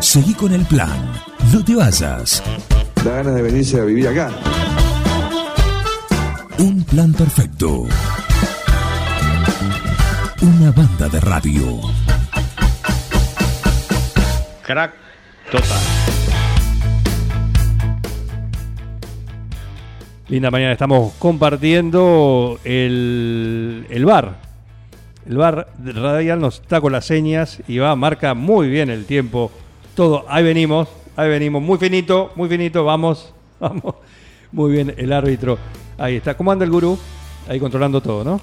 Seguí con el plan. No te vayas. Da ganas de venirse a vivir acá. Un plan perfecto. Una banda de radio. Crack total. Linda mañana, estamos compartiendo el, el bar. El bar radial nos está con las señas y va, marca muy bien el tiempo. Todo, ahí venimos, ahí venimos, muy finito, muy finito, vamos, vamos. Muy bien, el árbitro. Ahí está. ¿Cómo anda el gurú? Ahí controlando todo, ¿no?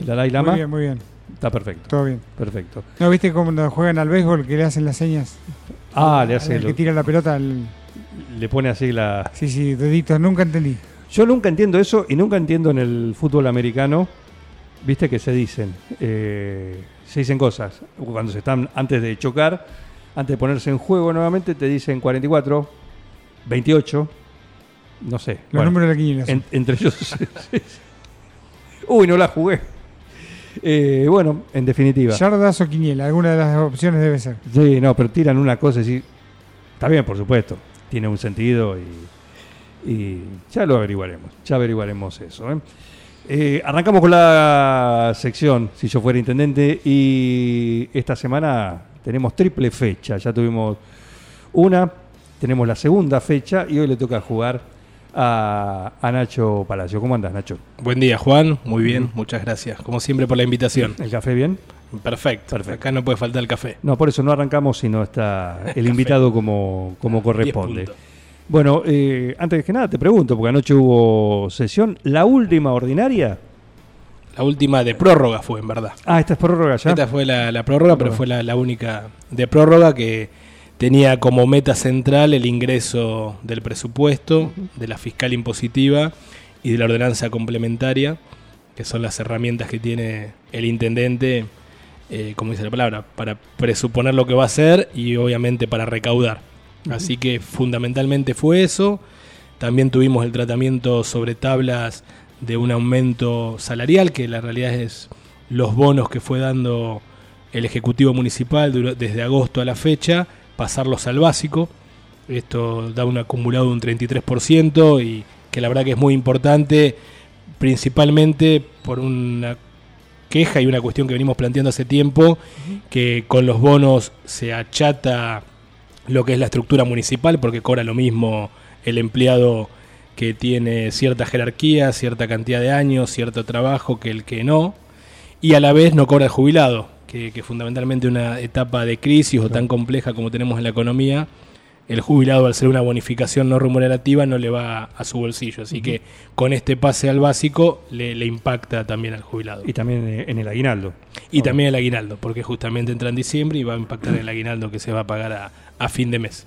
El Dalai Lama. Muy bien, muy bien. Está perfecto. Todo bien. Perfecto. ¿No viste cuando juegan al béisbol que le hacen las señas? Ah, le hace. El que lo- tira la pelota le pone así la. Sí, sí, deditos. Nunca entendí. Yo nunca entiendo eso y nunca entiendo en el fútbol americano, viste que se dicen, eh, se dicen cosas. Cuando se están antes de chocar, antes de ponerse en juego nuevamente, te dicen 44, 28, no sé. Los Bueno, números de la quiniela. en- entre ellos. Uy, no la jugué. Eh, bueno, en definitiva. Yardas o quiniela. Alguna de las opciones debe ser. Sí, no, pero tiran una cosa y sí. Está bien, por supuesto. Tiene un sentido y, y ya lo averiguaremos. Ya averiguaremos eso. ¿eh? Eh, arrancamos con la sección, si yo fuera intendente, y esta semana tenemos triple fecha. Ya tuvimos una, tenemos la segunda fecha y hoy le toca jugar a, a Nacho Palacio. ¿Cómo andas, Nacho? Buen día, Juan. Muy bien, muchas gracias. Como siempre por la invitación. ¿El café bien? Perfecto. Perfecto. Acá no puede faltar el café. No, por eso no arrancamos si no está el invitado como, como Diez corresponde. Bueno, eh, antes que nada te pregunto, porque anoche hubo sesión, la última ordinaria. La última de prórroga fue, en verdad. Ah, esta es prórroga ya. Esta fue la, la prórroga, pero fue la, la única de prórroga que tenía como meta central el ingreso del presupuesto, de la fiscal impositiva y de la ordenanza complementaria, que son las herramientas que tiene el intendente, eh, como dice la palabra, para presuponer lo que va a hacer y obviamente para recaudar. Así que fundamentalmente fue eso. También tuvimos el tratamiento sobre tablas de un aumento salarial, que la realidad es los bonos que fue dando el Ejecutivo Municipal desde agosto a la fecha, pasarlos al básico. Esto da un acumulado de un 33% y que la verdad que es muy importante, principalmente por una queja y una cuestión que venimos planteando hace tiempo, que con los bonos se achata lo que es la estructura municipal, porque cobra lo mismo el empleado que tiene cierta jerarquía, cierta cantidad de años, cierto trabajo que el que no, y a la vez no cobra el jubilado, que, que fundamentalmente una etapa de crisis o tan compleja como tenemos en la economía, el jubilado al ser una bonificación no remunerativa no le va a su bolsillo, así que con este pase al básico le, le impacta también al jubilado. Y también eh, en el aguinaldo. Y también el aguinaldo, porque justamente entra en diciembre y va a impactar el aguinaldo que se va a pagar a, a fin de mes.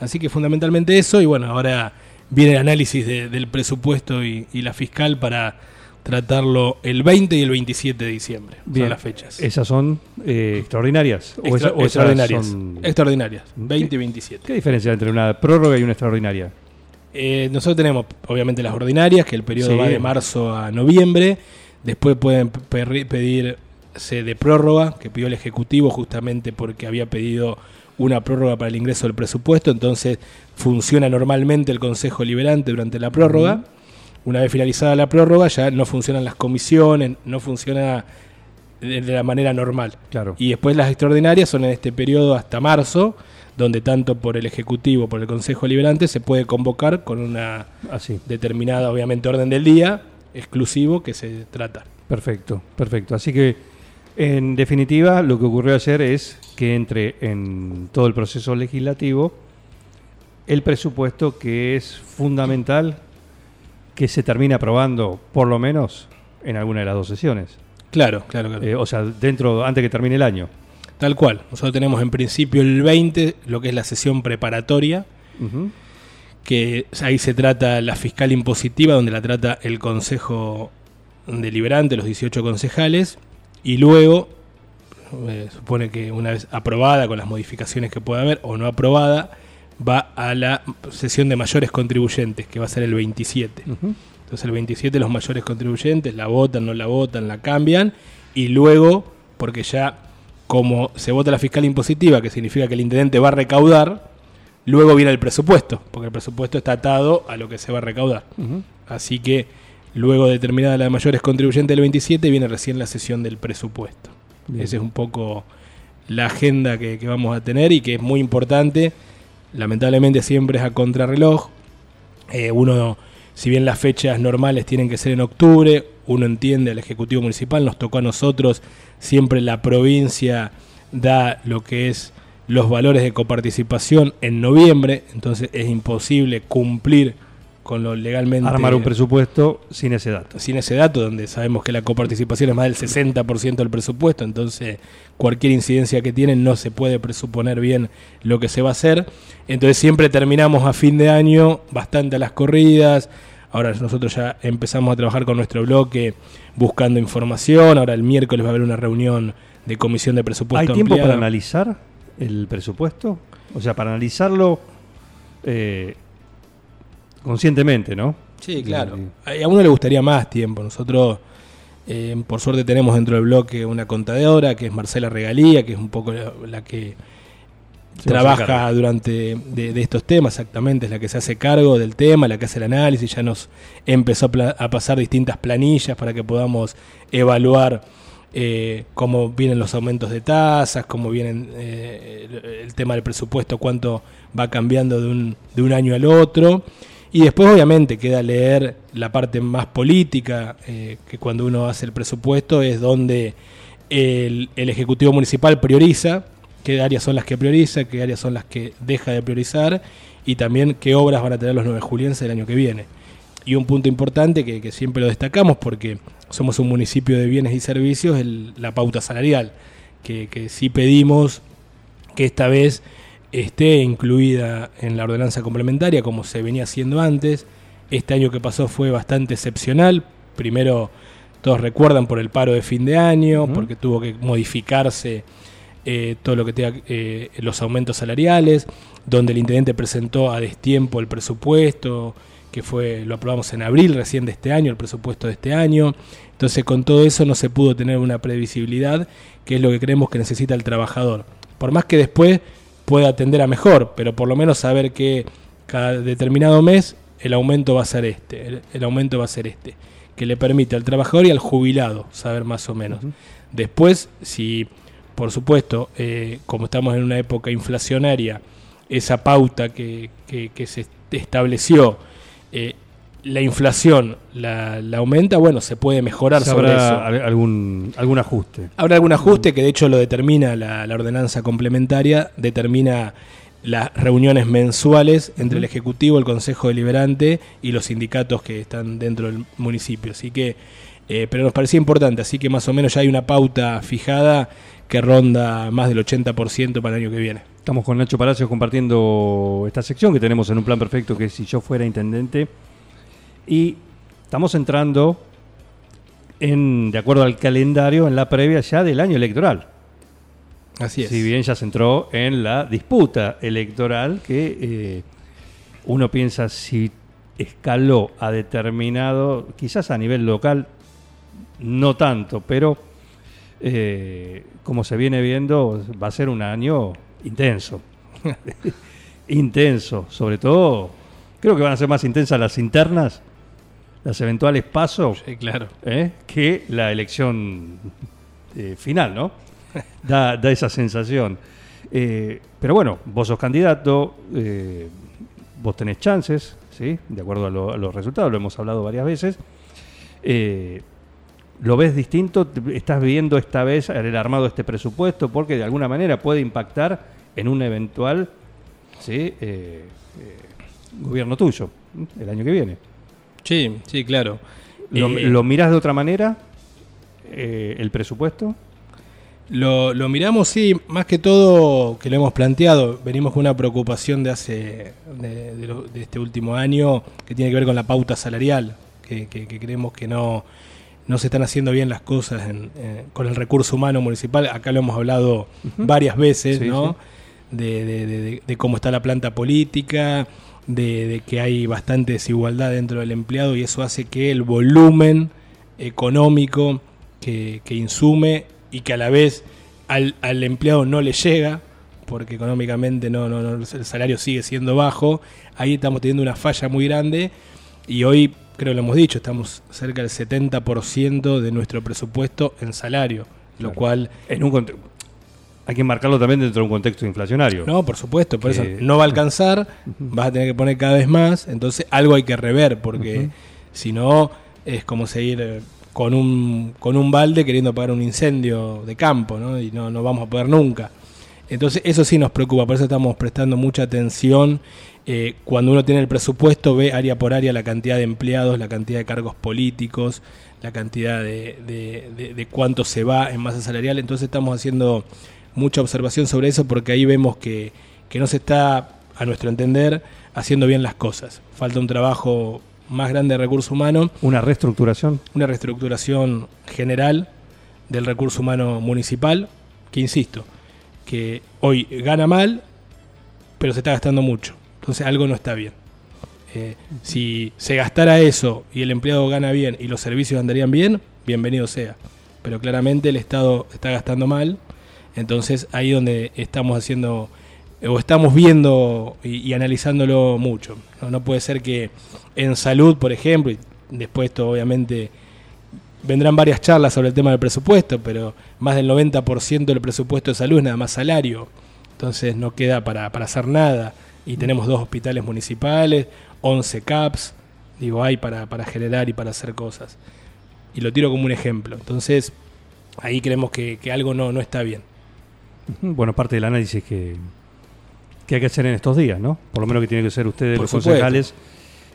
Así que fundamentalmente eso, y bueno, ahora viene el análisis de- del presupuesto y, y la fiscal para tratarlo el 20 y el 27 de diciembre. Bien. Son las fechas. ¿Esas son eh, extraordinarias? ¿O Extra- esa- o esas extraordinarias. son- Extraordinarias, 20 y 27. ¿Qué diferencia entre una prórroga y una extraordinaria? Eh, nosotros tenemos obviamente las ordinarias, que el periodo Sí. va de marzo a noviembre. Después pueden pe- pedirse de prórroga, que pidió el Ejecutivo justamente porque había pedido una prórroga para el ingreso del presupuesto. Entonces funciona normalmente el Consejo Liberante durante la prórroga. Una vez finalizada la prórroga ya no funcionan las comisiones, no funciona de, de la manera normal. Claro. Y después las extraordinarias son en este periodo hasta marzo, donde tanto por el Ejecutivo, por el Consejo Liberante, se puede convocar con una Así. determinada, obviamente, orden del día exclusivo que se trata. Perfecto, perfecto. Así que, en definitiva, lo que ocurrió ayer es que entre en todo el proceso legislativo el presupuesto que es fundamental que se termine aprobando, por lo menos, en alguna de las dos sesiones. Claro, claro, claro. Eh, o sea, dentro, antes que termine el año. Tal cual. Nosotros tenemos en principio el 20, lo que es la sesión preparatoria, que ahí se trata la fiscal impositiva, donde la trata el Consejo Deliberante, los 18 concejales, y luego, eh, supone que una vez aprobada con las modificaciones que pueda haber o no aprobada, va a la sesión de mayores contribuyentes, que va a ser el 27. Ujú. Entonces el 27 los mayores contribuyentes la votan, no la votan, la cambian y luego, porque ya como se vota la fiscal impositiva, que significa que el intendente va a recaudar, luego viene el presupuesto, porque el presupuesto está atado a lo que se va a recaudar. Así que luego determinada la de mayores contribuyentes del 27 viene recién la sesión del presupuesto. Bien. Esa es un poco la agenda que, que vamos a tener y que es muy importante. Lamentablemente siempre es a contrarreloj. Eh, uno, si bien las fechas normales tienen que ser en octubre, uno entiende al Ejecutivo Municipal, nos tocó a nosotros, siempre la provincia da lo que es los valores de coparticipación en noviembre, entonces es imposible cumplir con lo legalmente Armar un presupuesto sin ese dato. sin ese dato, donde sabemos que la coparticipación es más del 60% del presupuesto, entonces cualquier incidencia que tienen no se puede presuponer bien lo que se va a hacer. Entonces siempre terminamos a fin de año bastante a las corridas. Ahora nosotros ya empezamos a trabajar con nuestro bloque buscando información. Ahora el miércoles va a haber una reunión de comisión de ¿Hay presupuesto. tiempo ampliada. para analizar el presupuesto? O sea, para analizarlo eh, conscientemente, ¿no? Sí, claro. Y- A uno le gustaría más tiempo. Nosotros, eh, por suerte, tenemos dentro del bloque una contadora que es Marcela Regalía, que es un poco la, la que Se trabaja durante de, de estos temas, exactamente, es la que se hace cargo del tema, la que hace el análisis, ya nos empezó a, pasar distintas planillas para que podamos evaluar eh, cómo vienen los aumentos de tasas, cómo vienen eh, el, el tema del presupuesto, cuánto va cambiando de un, de un año al otro. Y después obviamente queda leer la parte más política, eh, que cuando uno hace el presupuesto es donde el, Ejecutivo Municipal prioriza, qué áreas son las que prioriza, qué áreas son las que deja de priorizar y también qué obras van a tener los nueve julienses el año que viene. Y un punto importante que, siempre lo destacamos porque somos un municipio de bienes y servicios, la pauta salarial, que sí pedimos que esta vez esté incluida en la ordenanza complementaria como se venía haciendo antes. Este año que pasó fue bastante excepcional. Primero, todos recuerdan por el paro de fin de año, porque tuvo que modificarse eh, todo lo que tenga eh, los aumentos salariales, donde el intendente presentó a destiempo el presupuesto, que fue lo aprobamos en abril recién de este año, el presupuesto de este año. Entonces, con todo eso no se pudo tener una previsibilidad, que es lo que creemos que necesita el trabajador. Por más que después pueda atender a mejor, pero por lo menos saber que cada determinado mes el aumento va a ser este, el, el aumento va a ser este, que le permite al trabajador y al jubilado saber más o menos. Después, si por supuesto, eh, como estamos en una época inflacionaria, esa pauta que, que- que se estableció, eh, la inflación la, la aumenta, bueno, se puede mejorar ¿Se sobre habrá eso. al- algún, algún ajuste? Habrá algún ajuste que de hecho lo determina la, la ordenanza complementaria, determina las reuniones mensuales entre el Ejecutivo, el Consejo Deliberante y los sindicatos que están dentro del municipio. Así que, eh, pero nos parecía importante, así que más o menos ya hay una pauta fijada que ronda más del 80% para el año que viene. Estamos con Nacho Palacios compartiendo esta sección que tenemos en un plan perfecto que es si yo fuera intendente. Y estamos entrando en, de acuerdo al calendario, en la previa ya del año electoral. Así es. Si bien ya se entró en la disputa electoral que eh, uno piensa si escaló a determinado, quizás a nivel local, no tanto, pero eh, como se viene viendo, va a ser un año intenso. intenso, sobre todo, creo que van a ser más intensas las internas, las eventuales pasos, Sí, claro. ¿eh? que la elección eh, final, ¿no? Da, da esa sensación. Eh, pero bueno, vos sos candidato, eh, vos tenés chances, ¿sí? De acuerdo a, lo- a los resultados, lo hemos hablado varias veces. Eh, ¿Lo ves distinto? ¿Estás viendo esta vez el armado de este presupuesto? Porque de alguna manera puede impactar en un eventual ¿sí? eh, gobierno tuyo el año que viene. Sí, sí, claro. ¿Lo, Eh, lo mirás de otra manera eh, el presupuesto? Lo, lo miramos, sí, más que todo que lo hemos planteado. Venimos con una preocupación de hace de, de lo- de este último año que tiene que ver con la pauta salarial, que, que- que creemos que no, no se están haciendo bien las cosas en- eh, con el recurso humano municipal. Acá lo hemos hablado varias veces, Sí, ¿no? sí. De- de- de- de cómo está la planta política, de, de que hay bastante desigualdad dentro del empleado y eso hace que el volumen económico que, que insume y que a la vez al, al empleado no le llega, porque económicamente no, no, no, el salario sigue siendo bajo, ahí estamos teniendo una falla muy grande y hoy, creo que lo hemos dicho, estamos cerca del 70% de nuestro presupuesto en salario, lo cual En un hay que marcarlo también dentro de un contexto inflacionario. No, por supuesto, por Que- eso no va a alcanzar, vas a tener que poner cada vez más, entonces algo hay que rever, porque si no es como seguir eh, con un, con un balde queriendo apagar un incendio de campo, ¿no? y no, no vamos a poder nunca. Entonces eso sí nos preocupa, por eso estamos prestando mucha atención. eh, cuando uno tiene el presupuesto, ve área por área la cantidad de empleados, la cantidad de cargos políticos, la cantidad de, de- de- de cuánto se va en masa salarial. Entonces estamos haciendo mucha observación sobre eso porque ahí vemos que, que no se está, a nuestro entender, haciendo bien las cosas. Falta un trabajo más grande de recurso humano, Una reestructuración. una reestructuración general del recurso humano municipal, que insisto, que hoy gana mal, pero se está gastando mucho. Entonces algo no está bien. Eh, si se gastara eso y el empleado gana bien y los servicios andarían bien, bienvenido sea. Pero claramente el Estado está gastando mal, entonces ahí donde estamos haciendo o estamos viendo y, y analizándolo mucho. ¿no? No puede ser que en salud, por ejemplo, y después esto obviamente vendrán varias charlas sobre el tema del presupuesto, pero más del 90% del presupuesto de salud es nada más salario. Entonces no queda para, para hacer nada. Y tenemos dos hospitales municipales, 11 CAPS, digo, hay para, para generar y para hacer cosas. Y lo tiro como un ejemplo. Entonces, ahí creemos que, que algo no, no está bien. Bueno, parte del análisis que, que hay que hacer en estos días, ¿no? Por lo menos que tienen que ser ustedes Por los supuesto. concejales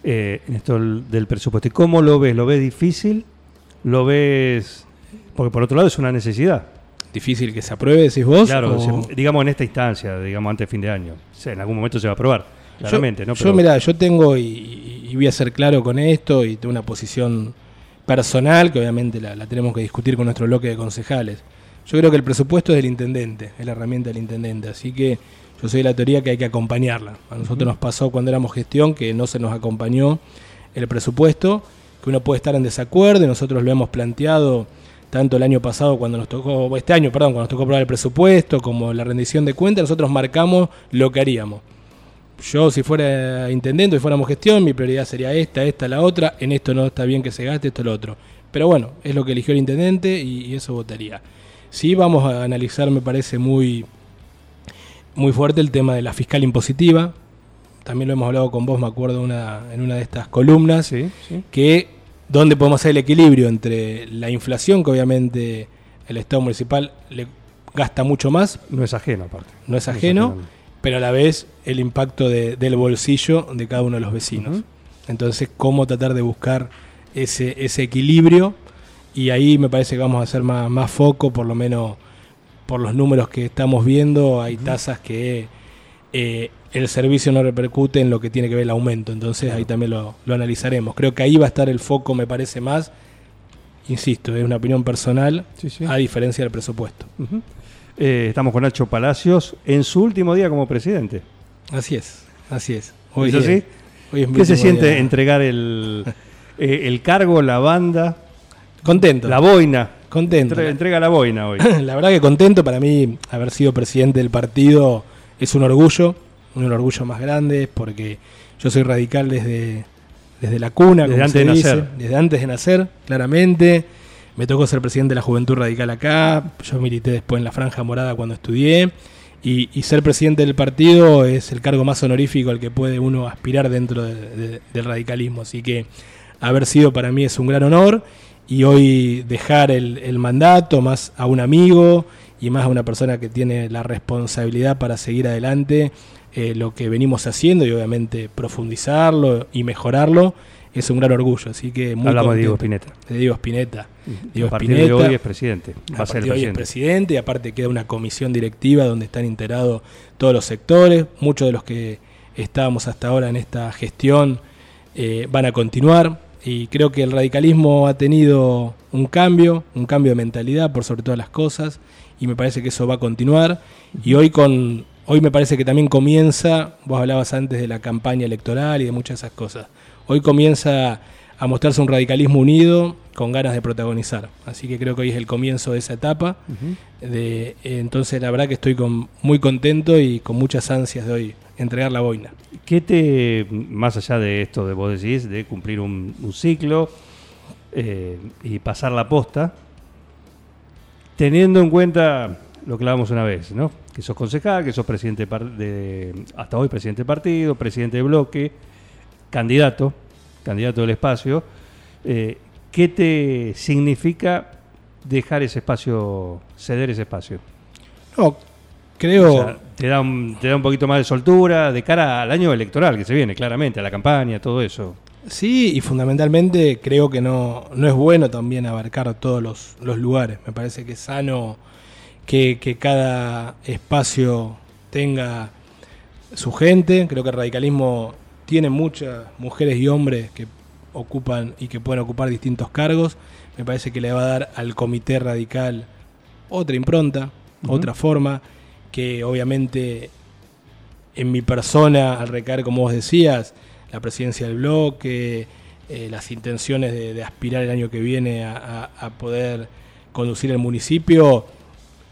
eh, en esto del, presupuesto. ¿Y cómo lo ves? ¿Lo ves difícil? ¿Lo ves...? Porque por otro lado es una necesidad. Difícil que se apruebe, decís vos. Claro, o- se- digamos en esta instancia, digamos antes de fin de año. O sea, en algún momento se va a aprobar, claramente, yo, ¿no? Yo, mira, yo tengo, y, y voy a ser claro con esto, y tengo una posición personal, que obviamente la, la tenemos que discutir con nuestro bloque de concejales. Yo creo que el presupuesto es del intendente, es la herramienta del intendente, así que yo soy de la teoría que hay que acompañarla. A nosotros nos pasó cuando éramos gestión que no se nos acompañó el presupuesto, que uno puede estar en desacuerdo, y nosotros lo hemos planteado tanto el año pasado cuando nos tocó, este año, perdón, cuando nos tocó aprobar el presupuesto, como la rendición de cuentas, nosotros marcamos lo que haríamos. Yo, si fuera intendente y fuéramos gestión, mi prioridad sería esta, esta, la otra. En esto no está bien que se gaste, esto, lo otro. Pero bueno, es lo que eligió el intendente y, y eso votaría. Sí, vamos a analizar, me parece muy, muy fuerte el tema de la fiscal impositiva. También lo hemos hablado con vos, me acuerdo, una, en una de estas columnas Sí, sí. que donde podemos hacer el equilibrio entre la inflación, que obviamente el Estado municipal le gasta mucho más, No es ajeno, aparte. no es ajeno, pero a la vez el impacto de- del bolsillo de cada uno de los vecinos. Entonces, cómo tratar de buscar ese, ese equilibrio y ahí me parece que vamos a hacer más, más foco, por lo menos por los números que estamos viendo, hay tasas que eh, el servicio no repercute en lo que tiene que ver el aumento, entonces ahí también lo, lo analizaremos. Creo que ahí va a estar el foco, me parece más, insisto, es una opinión personal, Sí, sí. a diferencia del presupuesto. Eh, estamos con Nacho Palacios en su último día como presidente. Así es, así es. Hoy es mi ¿Qué se siente día. entregar el, eh, el cargo, la banda, Contento. la boina? Contento. Entre- entrega la boina hoy. La verdad que contento. Para mí, haber sido presidente del partido es un orgullo. Un orgullo más grande porque yo soy radical desde, desde la cuna, Desde antes de dice, nacer. Desde antes de nacer, claramente. Me tocó ser presidente de la Juventud Radical acá. Yo milité después en la Franja Morada cuando estudié. Y, y ser presidente del partido es el cargo más honorífico al que puede uno aspirar dentro de- de- del radicalismo. Así que haber sido para mí es un gran honor. Y hoy dejar el, el mandato más a un amigo y más a una persona que tiene la responsabilidad para seguir adelante eh, lo que venimos haciendo y obviamente profundizarlo y mejorarlo es un gran orgullo. Así que muy Hablamos de Diego contento. Spinetta. De Diego Spinetta. Diego a partir de hoy es presidente. Va A ser de hoy es presidente. presidente y aparte queda una comisión directiva donde están integrados todos los sectores. Muchos de los que estábamos hasta ahora en esta gestión eh, van a continuar y creo que el radicalismo ha tenido un cambio, un cambio de mentalidad por sobre todas las cosas y me parece que eso va a continuar y hoy con hoy me parece que también comienza, vos hablabas antes de la campaña electoral y de muchas de esas cosas. Hoy comienza a mostrarse un radicalismo unido con ganas de protagonizar. Así que creo que hoy es el comienzo de esa etapa. De, entonces la verdad que estoy con, muy contento y con muchas ansias de hoy entregar la boina. ¿Qué te, más allá de esto de vos decís, de cumplir un, un ciclo eh, y pasar la posta, teniendo en cuenta lo que hablábamos una vez, ¿no? Que sos concejal, que sos presidente de, hasta hoy presidente de partido, presidente de bloque, candidato, candidato del espacio, eh, ¿qué te significa dejar ese espacio, ceder ese espacio? No, creo... O sea, te, da un, te da un poquito más de soltura de cara al año electoral que se viene, claramente, a la campaña, todo eso. Sí, y fundamentalmente creo que no, no es bueno también abarcar todos los, los lugares. Me parece que es sano que, que cada espacio tenga su gente. Creo que el radicalismo tiene muchas mujeres y hombres que ocupan y que pueden ocupar distintos cargos. Me parece que le va a dar al comité radical otra impronta, otra forma, que obviamente en mi persona, al recaer, como vos decías, la presidencia del bloque, eh, las intenciones de, aspirar el año que viene a poder conducir el municipio,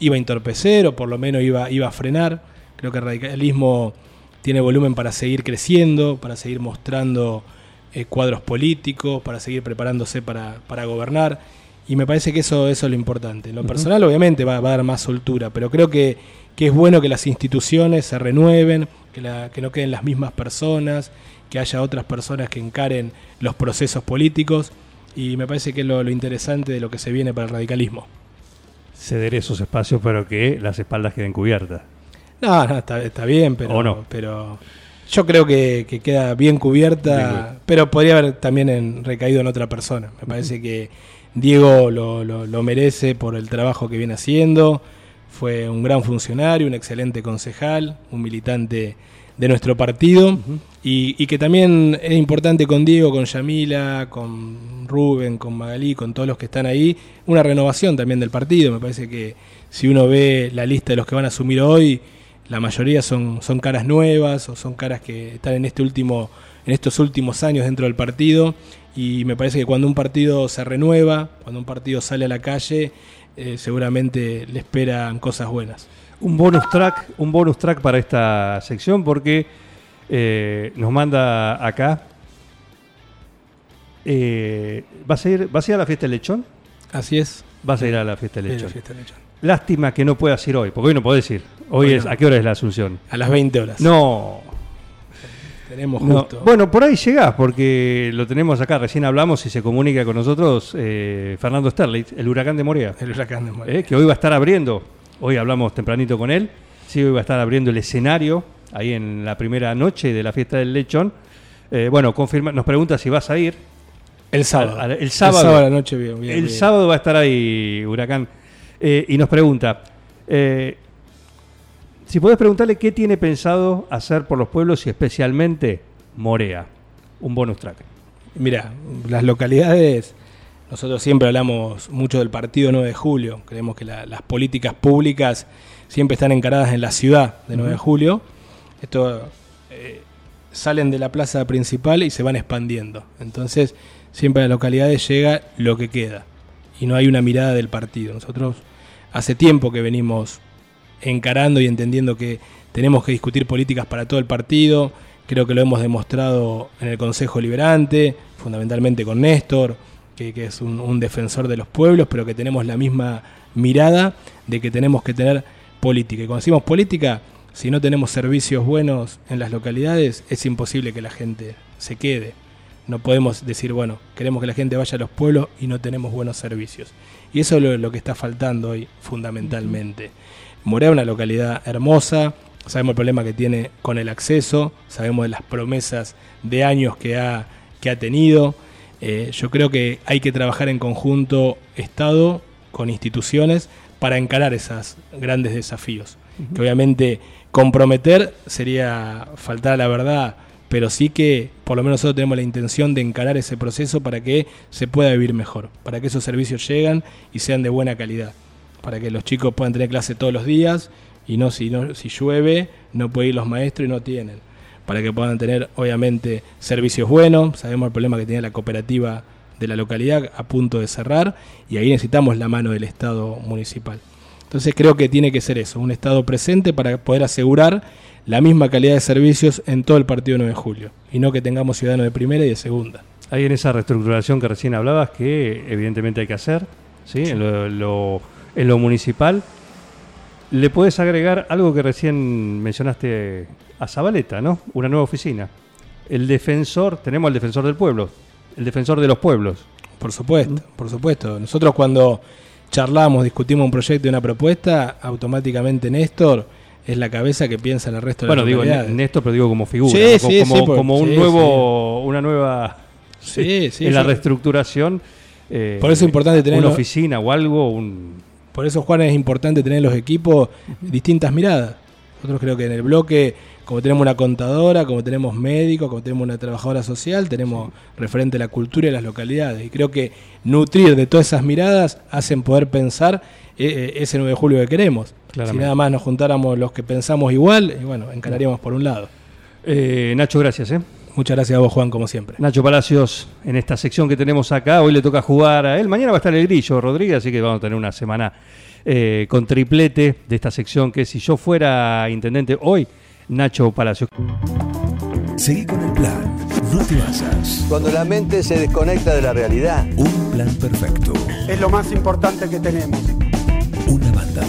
iba a entorpecer o por lo menos iba, iba a frenar. Creo que el radicalismo tiene volumen para seguir creciendo, para seguir mostrando eh, cuadros políticos, para seguir preparándose para, para gobernar. Y me parece que eso, eso es lo importante. Lo personal, obviamente, va, va a dar más soltura, pero creo que, que es bueno que las instituciones se renueven, que, la- que no queden las mismas personas, que haya otras personas que encaren los procesos políticos. Y me parece que es lo, lo interesante de lo que se viene para el radicalismo. Ceder esos espacios, pero que las espaldas queden cubiertas. No, no, está, está bien, pero, ¿O no? pero yo creo que, que queda bien cubierta, Bien pero podría haber también en- recaído en otra persona. Me parece que Diego lo, lo- lo merece por el trabajo que viene haciendo. Fue un gran funcionario, un excelente concejal, un militante de nuestro partido y, y que también es importante con Diego, con Yamila, con Rubén, con Magalí, con todos los que están ahí, una renovación también del partido. Me parece que si uno ve la lista de los que van a asumir hoy, la mayoría son, son caras nuevas o son caras que están en este último, en estos últimos años dentro del partido. Y me parece que cuando un partido se renueva, cuando un partido sale a la calle, eh, seguramente le esperan cosas buenas. Un bonus track, un bonus track para esta sección porque eh, nos manda acá. Eh, ¿vas, a ir, ¿Vas a ir a la fiesta del lechón? Así es. Vas a ir a la fiesta del lechón. fiesta del lechón. Lástima que no puedas ir hoy, porque hoy no podés ir. Hoy es. ¿a qué hora es la Asunción? A las 20 horas. No, Tenemos no. justo. Bueno, por ahí llegás, porque lo tenemos acá. Recién hablamos y se comunica con nosotros eh, Fernando Sterlitz, el huracán de Morea. el huracán de Morea. eh, que hoy va a estar abriendo, hoy hablamos tempranito con él, sí, hoy va a estar abriendo el escenario ahí en la primera noche de la fiesta del lechón. Eh, bueno, confirma, nos pregunta si vas a ir. El sábado. Al- al- el sábado. a la noche bien, bien, el bien. sábado va a estar ahí Huracán Eh, y nos pregunta, eh, si podés preguntarle qué tiene pensado hacer por los pueblos y especialmente Morea, un bonus track. Mira, las localidades, nosotros siempre hablamos mucho del partido 9 de julio, creemos que la- las políticas públicas siempre están encaradas en la ciudad de 9 de julio. Esto eh, salen de la plaza principal y se van expandiendo. Entonces, siempre a las localidades llega lo que queda y no hay una mirada del partido. Nosotros hace tiempo que venimos encarando y entendiendo que tenemos que discutir políticas para todo el partido. Creo que lo hemos demostrado en el Consejo Liberante, fundamentalmente con Néstor, que, es un, defensor de los pueblos, pero que tenemos la misma mirada de que tenemos que tener política. Y cuando decimos política, si no tenemos servicios buenos en las localidades, es imposible que la gente se quede. No podemos decir, bueno, queremos que la gente vaya a los pueblos y no tenemos buenos servicios. Y eso es lo que está faltando hoy, fundamentalmente. Morea es una localidad hermosa, sabemos el problema que tiene con el acceso, sabemos de las promesas de años que ha, que ha tenido. Eh, yo creo que hay que trabajar en conjunto Estado con instituciones para encarar esos grandes desafíos. Que obviamente comprometer sería faltar a la verdad, pero sí que por lo menos nosotros tenemos la intención de encarar ese proceso para que se pueda vivir mejor, para que esos servicios lleguen y sean de buena calidad, para que los chicos puedan tener clase todos los días y no si, no, si llueve no pueden ir los maestros y no tienen, para que puedan tener obviamente servicios buenos, sabemos el problema que tiene la cooperativa de la localidad a punto de cerrar y ahí necesitamos la mano del Estado municipal. Entonces creo que tiene que ser eso, un Estado presente para poder asegurar la misma calidad de servicios en todo el partido 9 de julio y no que tengamos ciudadanos de primera y de segunda. Hay en esa reestructuración que recién hablabas que evidentemente hay que hacer, ¿sí? En, lo, lo- en lo municipal. ¿Le puedes agregar algo que recién mencionaste a Zabaleta, ¿no? Una nueva oficina. El defensor, tenemos al defensor del pueblo, el defensor de los pueblos. Por supuesto, por supuesto. Nosotros cuando charlamos, discutimos un proyecto y una propuesta, automáticamente Néstor es la cabeza que piensa en el resto de Bueno, las digo localidades. Néstor, pero digo como figura, Sí, ¿no? sí, como, sí, por- como un nuevo, una nueva Sí, sí, en la reestructuración. eh, Por eso es importante tener una oficina o algo, un Por eso, Juan, es importante tener en los equipos distintas miradas. Nosotros creo que en el bloque, como tenemos una contadora, como tenemos médicos, como tenemos una trabajadora social, tenemos referente a la cultura y las localidades. Y creo que nutrir de todas esas miradas hacen poder pensar eh, eh, ese 9 de julio que queremos. Si nada más nos juntáramos los que pensamos igual, y bueno, encararíamos por un lado. Eh, Nacho, gracias. ¿eh? Muchas gracias a vos, Juan, como siempre. Nacho Palacios, en esta sección que tenemos acá, hoy le toca jugar a él. Mañana va a estar el grillo Rodríguez, así que vamos a tener una semana eh, con triplete de esta sección que si yo fuera intendente hoy, Nacho Palacios. Seguí con el plan. No te vayas. Cuando la mente se desconecta de la realidad. Un plan perfecto. es lo más importante que tenemos. Una banda